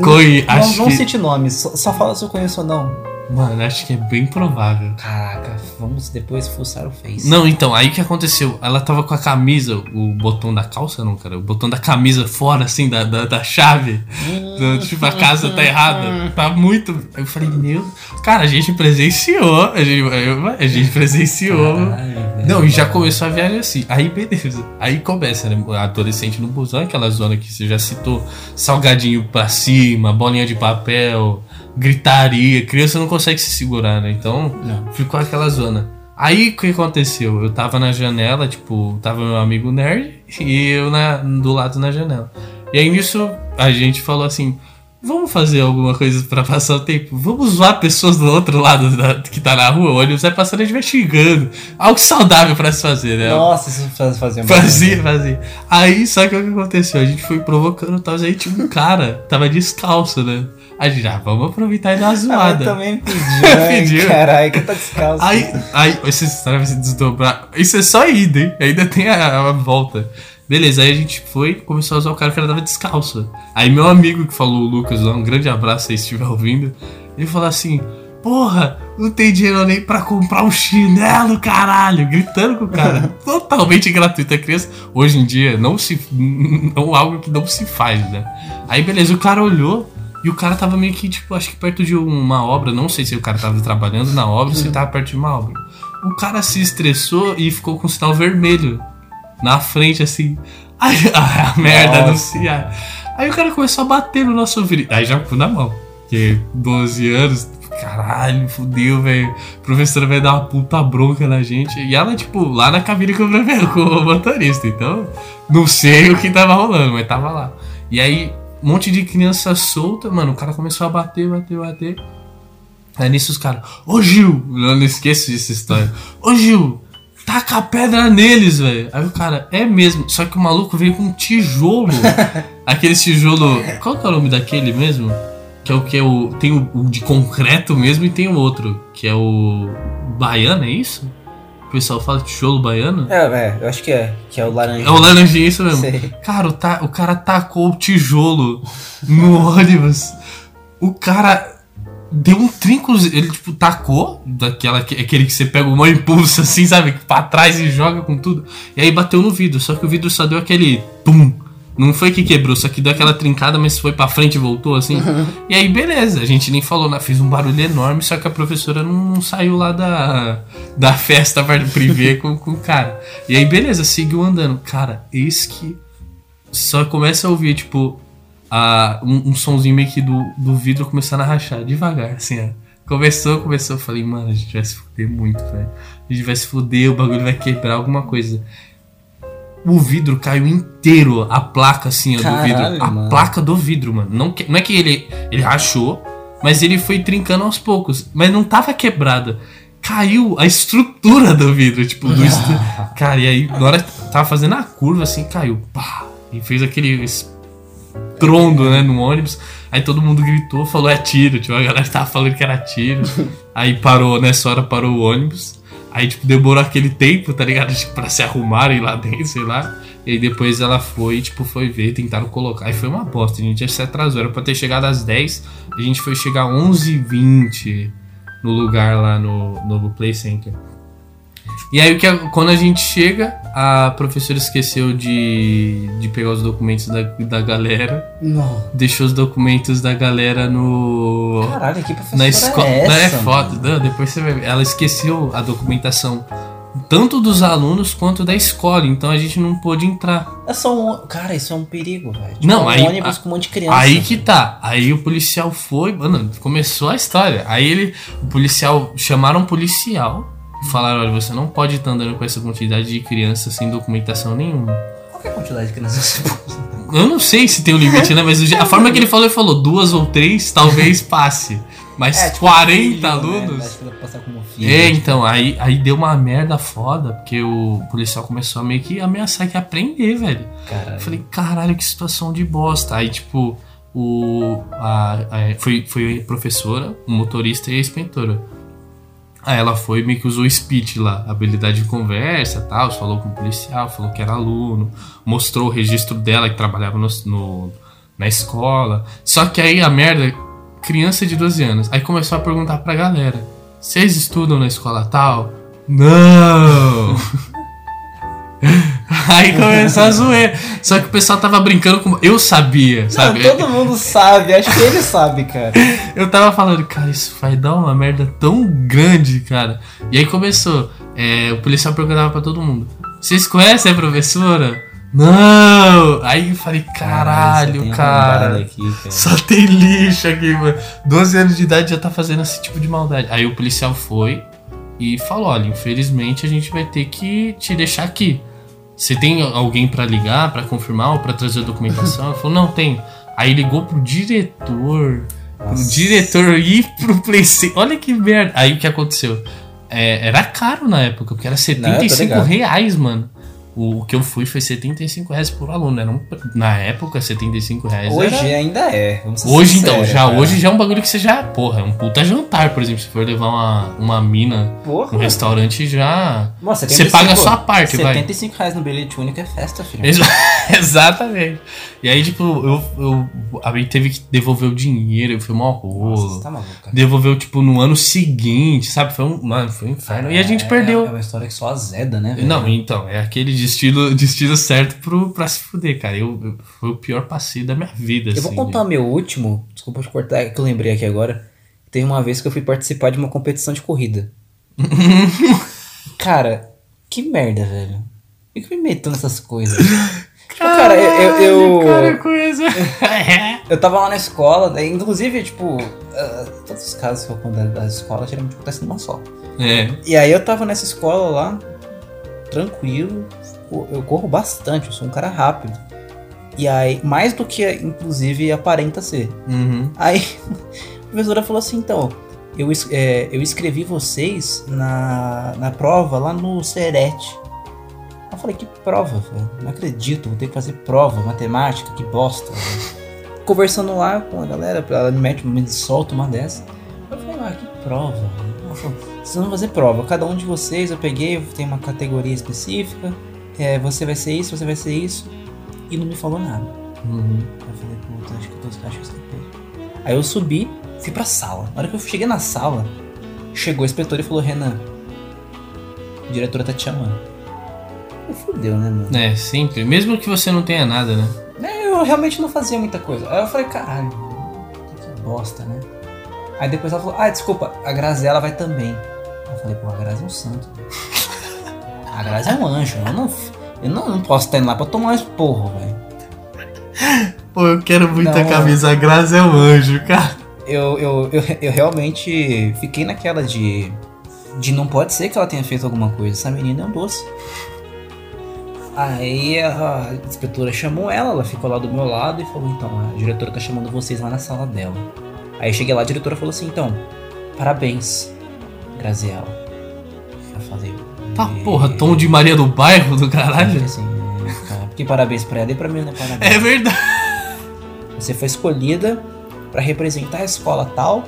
acho não que- cite nomes, só, só fala se eu conheço ou não. Mano, acho que é bem provável. Caraca, vamos depois fuçar o Face. Não, então, aí o que aconteceu? Ela tava com a camisa, o botão da calça, não, cara, o botão da camisa fora, assim, da, da, da chave. Do, tipo, a casa tá errada. Tá muito. Eu falei, meu. Cara, a gente presenciou. A gente, a gente presenciou. Caralho. Não, e já começou a viagem assim. Aí, beleza. Aí começa, né? Adolescente no busão, aquela zona que você já citou. Salgadinho pra cima, bolinha de papel, gritaria. Criança não consegue se segurar, né? Então Não. ficou aquela zona. Aí o que aconteceu? Eu tava na janela, tipo, tava meu amigo nerd e eu na, do lado na janela. E aí nisso a gente falou assim: vamos fazer alguma coisa pra passar o tempo? Vamos zoar pessoas do outro lado da- que tá na rua, o ônibus vai passando e a gente vai xingando. Algo saudável pra se fazer, né? Nossa, isso faz, fazia muito. Fazia, fazia. Aí, só que o que aconteceu? A gente foi provocando e tal, aí tinha um cara, tava descalço, né? A gente, ah, vamos aproveitar e dar uma zoada. também pediu, né? Pediu. Caralho, que tá descalço. Aí, aí, essa história vai se desdobrar. Isso é só ida, hein? Ainda tem a, a volta. Beleza, aí a gente foi começou a usar o cara que era tava descalço. Aí meu amigo que falou, o Lucas, um grande abraço aí se estiver ouvindo, ele falou assim: Porra, não tem dinheiro nem pra comprar um chinelo, caralho! Gritando com o cara. Totalmente gratuito. A criança, hoje em dia, não se. Não, algo que não se faz, né? Aí beleza, o cara olhou. E o cara tava meio que, tipo, acho que perto de uma obra. Não sei se o cara tava trabalhando na obra ou se tava perto de uma obra. O cara se estressou e ficou com o sinal vermelho na frente, assim. Aí a merda anunciar. Aí o cara começou a bater no nosso ouvido. Aí já na mão. Porque 12 anos, caralho, fudeu, velho. A professora vai dar uma puta bronca na gente. E ela, tipo, lá na cabine com o, com o motorista. Então, não sei o que tava rolando, mas tava lá. E aí, um monte de criança solta, mano. O cara começou a bater, bater, bater. Aí nisso os caras, ô Gil, eu não esqueço dessa história. Ô Gil, taca a pedra neles, velho. Aí o cara, é mesmo. Só que o maluco veio com um tijolo. Aquele tijolo. Qual que é o nome daquele mesmo? Que é o que é o. Tem o, o de concreto mesmo e tem o outro. Que é o. Baiano, é isso? O pessoal fala tijolo baiano? É, é, eu acho que é. Que é o laranja. É o laranjinha, isso mesmo. Sei. Cara, o, ta- o cara tacou o tijolo no ônibus. O cara deu um trinco. Ele, tipo, tacou. Daquela, aquele que você pega um impulso assim, sabe? Pra trás e joga com tudo. E aí bateu no vidro. Só que o vidro só deu aquele. Pum! Não foi que quebrou, só que deu aquela trincada, mas foi pra frente e voltou assim. E aí, beleza, a gente nem falou, né? Fez um barulho enorme, só que a professora não, não saiu lá da, da festa privê com, com o cara. E aí, beleza, seguiu andando. Cara, eis que só começa a ouvir, tipo, a, um, um sonzinho meio que do, do vidro começando a rachar, devagar, assim, ó. Começou, começou, eu falei, mano, a gente vai se fuder muito, velho. A gente vai se fuder, o bagulho vai quebrar alguma coisa. O vidro caiu inteiro, a placa assim, ó, do Caralho, vidro. A mano. placa do vidro, mano. Não, que- não é que ele, ele rachou, mas ele foi trincando aos poucos. Mas não tava quebrada. Caiu a estrutura do vidro, tipo, do estru... Cara, e aí, na hora que tava fazendo a curva, assim, caiu. Pá! E fez aquele estrondo, né, no ônibus. Aí todo mundo gritou, falou, é tiro. Tipo, a galera tava falando que era tiro. aí parou, nessa hora parou o ônibus. Aí, tipo, demorou aquele tempo, tá ligado? Tipo, pra se arrumarem lá dentro, sei lá. E aí depois ela foi, tipo, foi ver, tentaram colocar. Aí foi uma bosta, a gente se atrasou. Era pra ter chegado às 10, a gente foi chegar às 11h20 no lugar lá no, no Play Center. E aí, quando a gente chega, a professora esqueceu de, de pegar os documentos da, da galera. Não. Deixou os documentos da galera no. Caralho, que professora na escola. é é mano? Não, depois você vai ver. Ela esqueceu a documentação. Tanto dos alunos quanto da escola. Então a gente não pôde entrar. É só um. Cara, isso é um perigo, velho. Tipo, Não, um aí- ônibus com um monte de criança. Aí que tá. Aí o policial foi, mano, começou a história. Aí ele, o policial, chamaram um policial. E Falaram, olha, você não pode estar andando com essa quantidade de crianças sem documentação nenhuma. Qual é a quantidade de crianças você pode? Eu não sei se tem um limite, né? Mas a forma que ele falou, ele falou duas ou três, talvez passe. Mas É, tipo, 40 filho, né? alunos. Como filho. É, tipo. então, aí, aí deu uma merda foda, porque o policial começou a meio que ameaçar que ia prender, velho. Caralho. Eu falei, caralho, que situação de bosta. Aí, tipo, o. A, a- foi, foi a professora, o motorista e a inspetora. Aí ela foi meio que usou speech lá, habilidade de conversa tal, falou com o policial, falou que era aluno, mostrou o registro dela que trabalhava no, no- na escola. Só que aí a merda, criança de 12 anos, aí começou a perguntar pra galera: vocês estudam na escola tal? Não! Aí começou a zoeira. Só que o pessoal tava brincando com. Eu sabia, sabe? Não, todo mundo sabe, acho que ele sabe, cara. Eu tava falando, cara, isso vai dar uma merda tão grande, cara. E aí começou. é, o policial perguntava pra todo mundo: Vocês conhecem a professora? Não! Aí eu falei, caralho, cara. arrombado Aqui, cara. Só tem lixo aqui, mano. 12 anos de idade já tá fazendo esse tipo de maldade. Aí o policial foi e falou: olha, infelizmente a gente vai ter que te deixar aqui. Você tem alguém pra ligar, pra confirmar ou pra trazer a documentação? Ele falou: não, tem. Aí ligou pro diretor. Pro Nossa. diretor ir pro PlayStation. Olha que merda. Aí o que aconteceu? É, era caro na época, porque era Não, eu tô 75 ligado. reais, mano. O, o que eu fui foi 75 reais por aluno. Era um- na época, 75 reais Hoje era... ainda é. Hoje então, já cara. hoje já é um bagulho que você já, porra, é um puta jantar, por exemplo, se for levar uma, uma mina Porra. no restaurante já. Você 75 paga a sua parte, vai. 75 reais no bilhete único é festa, filho. Exa- Exatamente. E aí, tipo, eu, eu a gente teve que devolver o dinheiro, eu fui mó Nossa, rolo. você tá. Devolveu, tipo, no ano seguinte, sabe? Foi um. Mano, foi um inferno. E a gente É- perdeu. É uma história que só azeda, né, velho? Não, então, é aquele destino, destino certo pro, pra se fuder, cara. Eu, eu- foi o pior passeio da minha vida, Eu assim. vou contar o meu último, desculpa te cortar, é que eu lembrei aqui agora. Teve uma vez que eu fui participar de uma competição de corrida. cara, que merda, velho. Por que eu me meto nessas coisas? Tipo, cara, eu. eu, eu- Cara, coisa. É. Eu tava lá na escola, daí, inclusive, tipo, ah, todos os casos que eu conto da, escola geralmente acontecem numa só. É. E aí eu tava nessa escola lá, tranquilo, eu corro bastante, eu sou um cara rápido. E aí, mais do que inclusive aparenta ser. Uhum. Aí a professora falou assim, então, eu, é, eu escrevi vocês na, na prova lá no Serete. Eu falei, que prova, velho? Não acredito, vou ter que fazer prova, matemática, que bosta. velho." Conversando lá com a galera, ela me mete, me solta uma dessa. Eu falei, ah, que prova? Ela falou, vocês vão fazer prova. Cada um de vocês, eu peguei, tem uma categoria específica. É, você vai ser isso, você vai ser isso. E não me falou nada. Uhum. Aí eu falei, puta, acho que eu tô, acho que eu escapei. Aí eu subi, fui pra sala. Na hora que eu cheguei na sala, chegou o inspetor e falou, Renan, a diretora tá te chamando. Eu fudeu, né, mano? É, sempre. Mesmo que você não tenha nada, né? É, Eu realmente não fazia muita coisa. Aí eu falei, caralho, que bosta, né? Aí depois ela falou, ah, desculpa, a Graziela vai também. Eu falei, pô, a Grazi é um santo. A Grazi é um anjo. Eu não, eu não, não posso estar indo lá pra tomar um esporro, velho. Pô, eu quero muito Não. a camisa. A Grazi é um anjo, cara. eu, eu, eu, eu realmente fiquei naquela de. De não pode ser que ela tenha feito alguma coisa. Essa menina é um doce. Aí a inspetora chamou ela, ela ficou lá do meu lado e falou: Então, a diretora tá chamando vocês lá na sala dela. Aí eu cheguei lá, a diretora falou assim: Então, parabéns, Graziela. Eu falei: Tá, porra, tom de Maria do Bairro do caralho. falei assim: "É, cara, Que parabéns pra ela e pra mim, né? Parabéns. É verdade. Você foi escolhida pra representar a escola tal,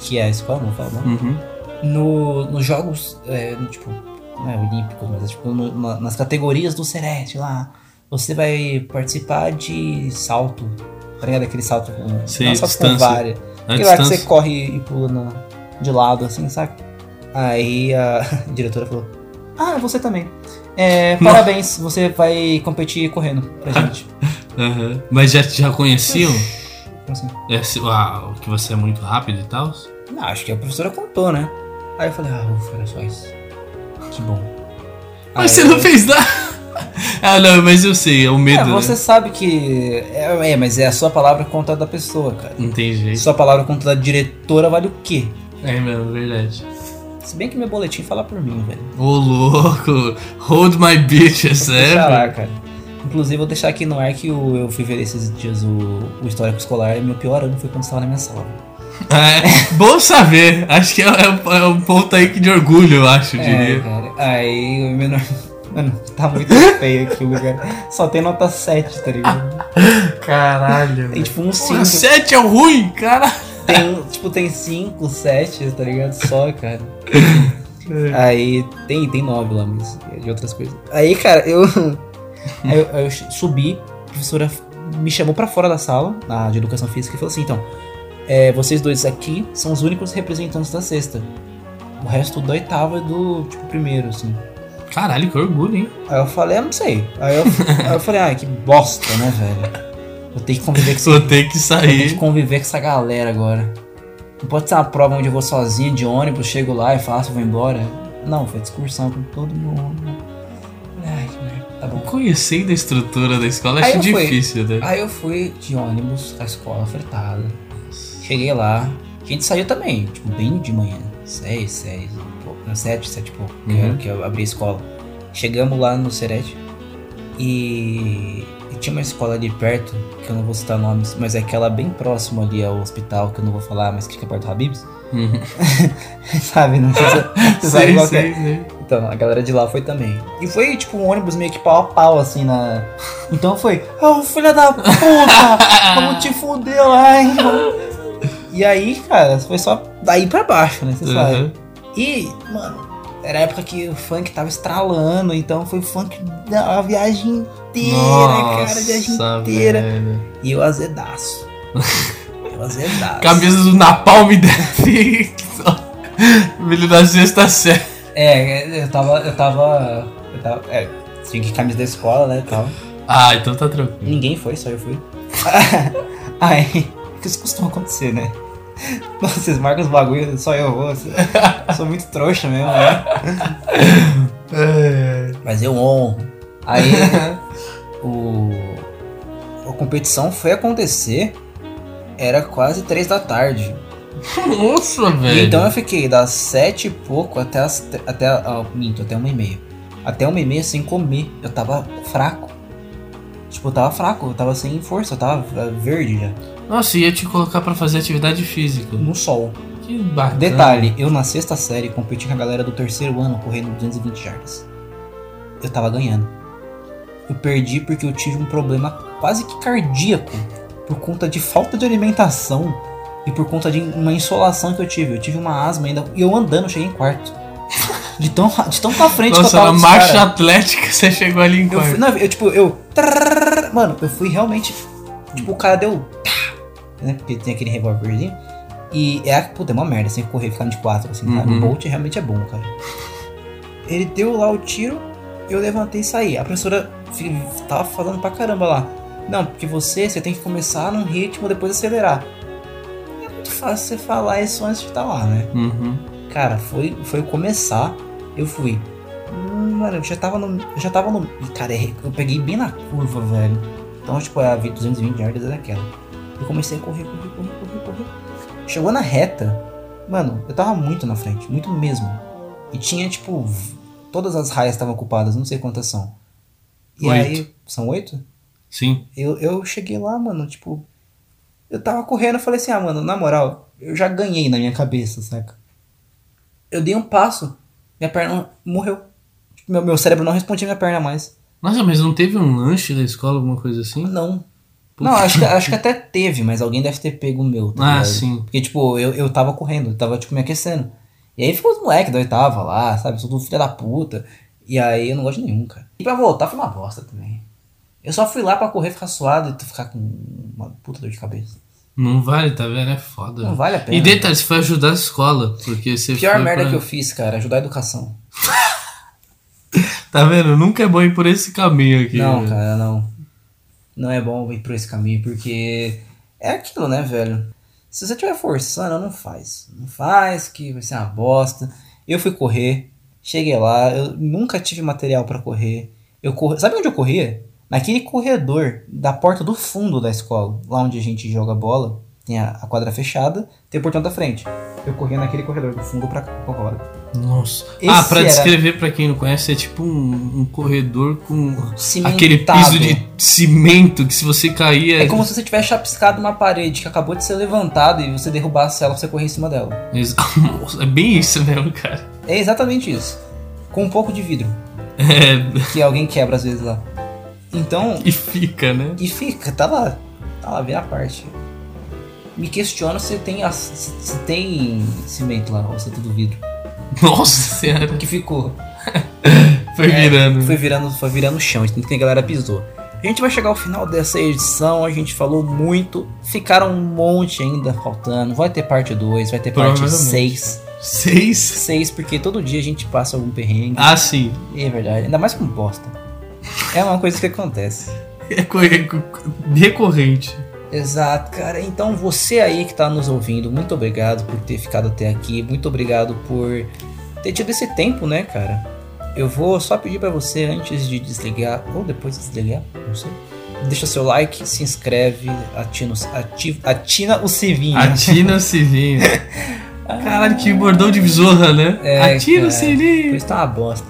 que é a escola, não fala não, Uhum. no, nos jogos, é, no, tipo, não é olímpicos, mas é, tipo, no- na- nas categorias do Serete lá. Você vai participar de salto, tá ligado? Aquele salto com, Sim, não, salto com distância. várias. A Aquele lá que você corre e pula na- de lado, assim, sabe? Aí a diretora falou, ah, você também. É, parabéns, você vai competir correndo pra gente. Aham. Mas já, já conheciam Assim. esse, ah, que você é muito rápido e tal? Não, acho que a professora contou, né? Aí eu falei, ah, ufa, era só isso. Que bom. Mas Aí você eu- não fez nada. ah, não, mas eu sei, é o medo. É, você né? sabe que. É, é, mas é a sua palavra contra a da pessoa, cara. Não tem jeito. Sua palavra contra a da diretora vale o quê? É mesmo, verdade. Se bem que meu boletim fala por mim, velho. Ô louco, hold my bitch, é sério? cara. Inclusive, vou deixar aqui no ar que eu fui ver esses dias o, o histórico escolar e meu pior ano foi quando estava na minha sala. É, bom saber. Acho que é, é- é um ponto aí que de orgulho, eu acho, eu É, diria. cara. Aí o menor. Mano, tá muito feio aqui o lugar. Só tem nota 7, tá ligado? Caralho. Tem tipo um Porra, 5. sete é ruim, cara. Tem, tipo, tem 5, 7, tá ligado? Só, cara. Aí tem, tem 9 lá, mas é de outras coisas. Aí, cara, eu. eu, eu subi, a professora me chamou pra fora da sala, na de educação física, e falou assim: então, é, vocês dois aqui são os únicos representantes da sexta. O resto da oitava é do, tipo, primeiro, assim. Caralho, que orgulho, hein? Aí eu falei, eu não sei. Aí eu, aí eu falei, ah, que bosta, né, velho? Vou ter que conviver com esse Vou ter que Eu tenho que sair. conviver com essa galera agora. Não pode ser uma prova onde eu vou sozinho de ônibus, chego lá e faço, vou embora. Não, foi excursão com todo mundo. Ai, que merda. Tá bom. Conhecendo a estrutura da escola, acho eu fui. difícil, né? Aí eu fui de ônibus, a escola fretada. Cheguei lá, a gente saiu também, tipo, bem de manhã. Seis, seis, um pouco, sete, sete e pouco, que, Uhum. que eu abri a escola. Chegamos lá no Serete e tinha uma escola ali perto, que eu não vou citar nomes, mas é aquela bem próxima ali ao hospital, que eu não vou falar, mas que fica perto do Habibs. Uhum. sabe, não sei se você sabe Sei, qual que é. sei. Então, a galera de lá foi também. E foi tipo um ônibus meio que pau a pau, assim, na. Então foi, ô filha da puta! Vamos te fuder lá, hein? E aí, cara, foi só daí pra baixo, né? Você sabe? Uhum. E, mano, era a época que o funk tava estralando, então foi funk da a viagem inteira, cara, a viagem Nossa, inteira. velho. E eu azedaço. eu azedaço. Camisa do Napalm deve. Filho da sexta série. É, eu tava. Eu tava. Eu tava. É, tinha que camisa da escola, né? Tal. Ah, então tá tranquilo. Ninguém foi, só eu fui. Aí, que isso costuma acontecer, né? Nossa, vocês marcam os bagulhos, só eu vou. assim. Sou muito trouxa mesmo, né? Mas eu honro. Aí, o. A competição foi acontecer, era quase três da tarde. Nossa, velho. então eu fiquei das sete e pouco até as. Até, ah, minto, até uma e meia. Até uma e meia sem comer. Eu tava fraco. Tipo, eu tava fraco, eu tava sem força, eu tava verde já. Nossa, ia te colocar pra fazer atividade física. No sol. Que bacana. Detalhe, eu na sexta série competi com a galera do terceiro ano correndo 220 jardas. Eu tava ganhando. Eu perdi porque eu tive um problema quase que cardíaco por conta de falta de alimentação e por conta de uma insolação que eu tive. Eu tive uma asma ainda e eu andando cheguei em quarto. De tão, de tão pra frente Nossa, que eu tava dos marcha cara. atlética você chegou ali em Eu quarto. fui, não, eu tipo, eu. Mano, eu fui realmente. Tipo, o cara deu. Tá, Né? Porque tem aquele revólverzinho. E é. Puta, é uma merda, sem correr, ficando de quatro, assim. Uhum. O Bolt realmente é bom, cara. Ele deu lá o tiro, eu levantei e saí. A professora tava falando pra caramba lá. Não, porque você, você tem que começar num ritmo, depois acelerar. É muito fácil você falar isso antes de estar lá, né? Uhum. Cara, foi, foi começar, eu fui. Hum, Mano, eu já tava no. Eu já tava no. Cara, eu peguei bem na curva, velho. Então, tipo, a 220 yardas era aquela. Eu comecei a correr, correr, correr, correr, correr. Chegou na reta, mano, eu tava muito na frente, muito mesmo. E tinha, tipo, todas as raias estavam ocupadas, não sei quantas são. E Oito. aí, são oito? Sim. Eu, eu cheguei lá, mano, tipo. Eu tava correndo, eu falei assim, ah, mano, na moral, eu já ganhei na minha cabeça, saca? Eu dei um passo, minha perna morreu. Meu, meu cérebro não respondia minha perna mais. Nossa, mas não teve um lanche da escola, alguma coisa assim? Não. Não, acho que, acho que até teve, mas alguém deve ter pego o meu, tá Ah, ligado? sim. Porque, tipo, eu, eu tava correndo, eu tava, tipo, me aquecendo. E aí ficou os moleques da oitava lá, sabe? Sou do filho da puta. E aí eu não gosto de nenhum, cara. E pra voltar foi uma bosta também. Eu só fui lá pra correr, ficar suado e ficar com uma puta dor de cabeça. Não vale, tá vendo? É foda. Não vale a pena. E detalhe, você foi ajudar a escola, porque você Pior merda pra- que eu fiz, cara, ajudar a educação. Tá vendo? Nunca é bom ir por esse caminho aqui. Não, né? cara, não. Não é bom ir por esse caminho, porque é aquilo, né, velho? Se você estiver forçando, não faz. Não faz, que vai ser uma bosta. Eu fui correr, cheguei lá, eu nunca tive material pra correr. Eu corri, sabe onde eu corria? Naquele corredor da porta do fundo da escola, lá onde a gente joga bola, tem a, quadra fechada, tem o portão da frente. Eu corria naquele corredor do fundo pra, pra. Nossa. Esse ah, pra era- descrever pra quem não conhece, é tipo um, um corredor com Cimentado. aquele piso de cimento que se você cair É como se você tivesse chapiscado uma parede que acabou de ser levantada e você derrubasse ela pra você correr em cima dela. Ex- é bem isso mesmo, cara. É exatamente isso. Com um pouco de vidro, É, que alguém quebra às vezes lá. Então, e fica, né? e fica, tá lá. Tá lá, vê a parte. Me questiono se tem, se tem cimento lá, ou se é tudo vidro. Nossa senhora. Que ficou. Foi É, virando. Foi virando, foi virando chão, então que a galera pisou. A gente vai chegar ao final dessa edição, a gente falou muito, ficaram um monte ainda faltando. Vai ter parte 2, vai ter parte Provavelmente. 6. Seis? 6, porque todo dia a gente passa algum perrengue. Ah, sim. É verdade, ainda mais com bosta. É uma coisa que acontece. É é co- recorrente. Exato, cara. Então você aí que tá nos ouvindo, muito obrigado por ter ficado até aqui. Muito obrigado por ter tido esse tempo, né, cara? eu vou só pedir para você antes de desligar, ou depois de desligar, não sei. Deixa seu like, se inscreve, atina, ativa, atina o sininho. Atina o sininho. Caralho, que bordão de besoura, né? É, Atina o cara, Por sininho. isso tá uma bosta.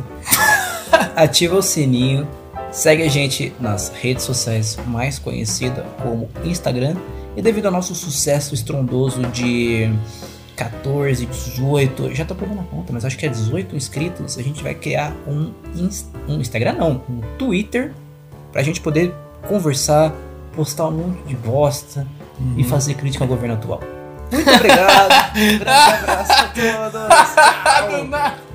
Ativa o sininho. Segue a gente nas redes sociais mais conhecidas como Instagram. E devido ao nosso sucesso estrondoso de 14, 18, já tô pegando a conta, mas acho que é 18 inscritos, a gente vai criar um, um Instagram, não, um Twitter, pra gente poder conversar, postar um monte de bosta e fazer crítica ao governo atual. Muito obrigado, grande abraço a todos.